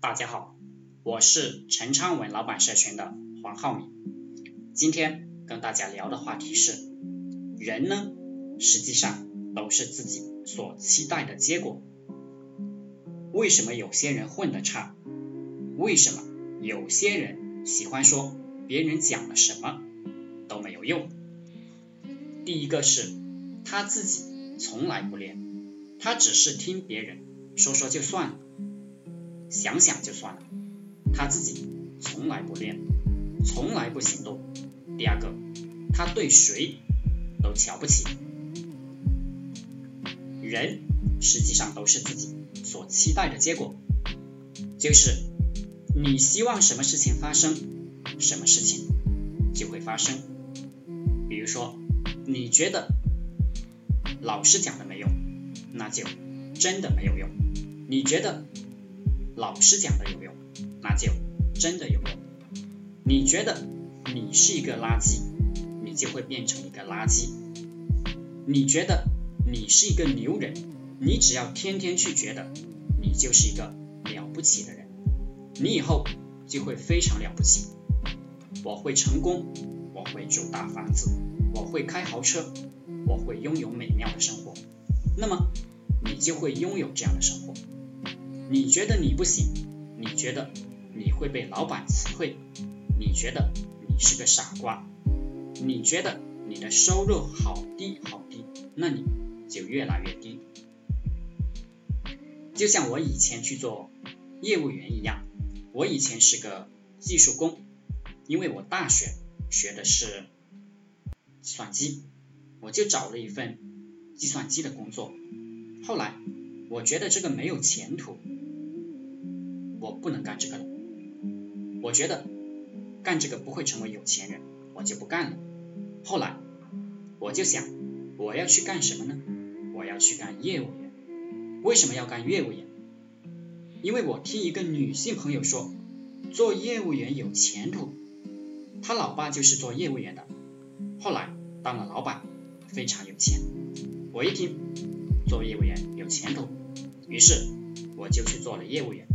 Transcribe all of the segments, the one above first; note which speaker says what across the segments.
Speaker 1: 大家好，我是陈昌文老板社群的黄浩明。今天跟大家聊的话题是，人呢，实际上都是自己所期待的结果。为什么有些人混得差？为什么有些人喜欢说别人讲了什么都没有用？第一个是他自己从来不练，他只是听别人说说就算了，想想就算了，他自己从来不练，从来不行动。第二个，他对谁都瞧不起。人实际上都是自己所期待的结果，就是你希望什么事情发生，什么事情就会发生。比如说。你觉得老师讲的没用，那就真的没有用；你觉得老师讲的有用，那就真的有用。你觉得你是一个垃圾，你就会变成一个垃圾；你觉得你是一个牛人，你只要天天去觉得你就是一个了不起的人，你以后就会非常了不起。我会成功，我会住大房子。我会开豪车，我会拥有美妙的生活，那么你就会拥有这样的生活。你觉得你不行，你觉得你会被老板辞退，你觉得你是个傻瓜，你觉得你的收入好低好低，那你就越来越低。就像我以前去做业务员一样，我以前是个技术工，因为我大学学的是。计算机，我就找了一份计算机的工作。后来我觉得这个没有前途，我不能干这个了。我觉得干这个不会成为有钱人，我就不干了。后来我就想，我要去干什么呢？我要去干业务员。为什么要干业务员？因为我听一个女性朋友说，做业务员有前途，她老爸就是做业务员的。后来当了老板，非常有钱。我一听做业务员有前途，于是我就去做了业务员。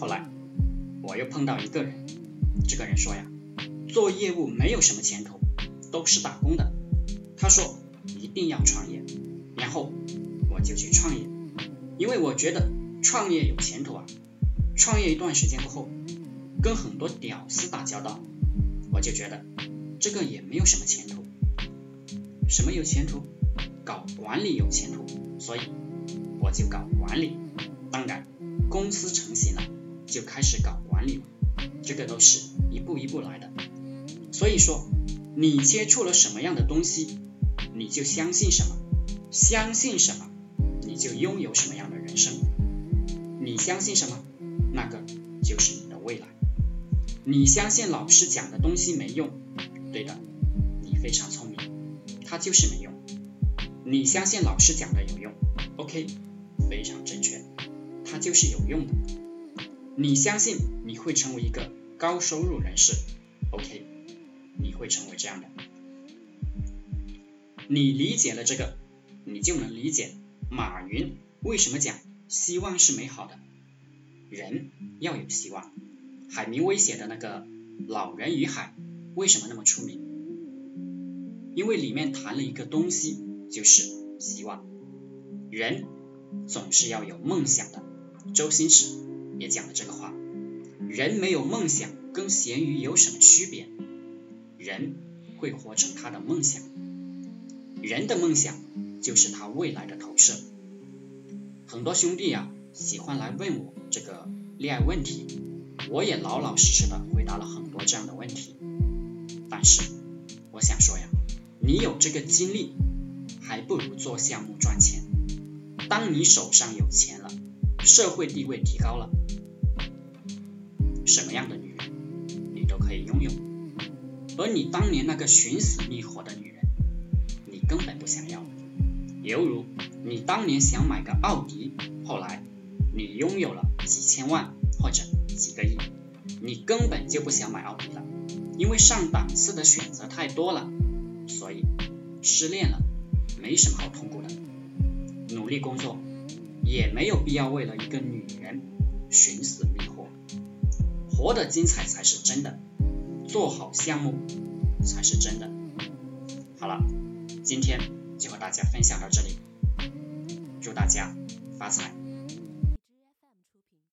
Speaker 1: 后来我又碰到一个人，这个人说呀，做业务没有什么前途，都是打工的。他说一定要创业，然后我就去创业，因为我觉得创业有前途啊。创业一段时间过后，跟很多屌丝打交道，我就觉得。这个也没有什么前途，什么有前途？搞管理有前途，所以我就搞管理。当然，公司成型了，就开始搞管理了。这个都是一步一步来的。所以说，你接触了什么样的东西，你就相信什么，相信什么，你就拥有什么样的人生。你相信什么，那个就是你的未来。你相信老师讲的东西没用。对的，你非常聪明，他就是没用。你相信老师讲的有用，OK，非常正确，他就是有用的。你相信你会成为一个高收入人士，OK，你会成为这样的。你理解了这个，你就能理解马云为什么讲希望是美好的，人要有希望。海明威写的那个《老人与海》。为什么那么出名？因为里面谈了一个东西，就是希望。人总是要有梦想的。周星驰也讲了这个话。人没有梦想，跟咸鱼有什么区别？人会活成他的梦想。人的梦想就是他未来的投射。很多兄弟啊，喜欢来问我这个恋爱问题，我也老老实实的回答了很多这样的问题。但是，我想说呀，你有这个精力，还不如做项目赚钱。当你手上有钱了，社会地位提高了，什么样的女人你都可以拥有。而你当年那个寻死觅活的女人，你根本不想要。犹如你当年想买个奥迪，后来你拥有了几千万或者几个亿，你根本就不想买奥迪了。因为上档次的选择太多了，所以失恋了没什么好痛苦的。努力工作也没有必要为了一个女人寻死觅活。活得精彩才是真的，做好项目才是真的。好了，今天就和大家分享到这里，祝大家发财。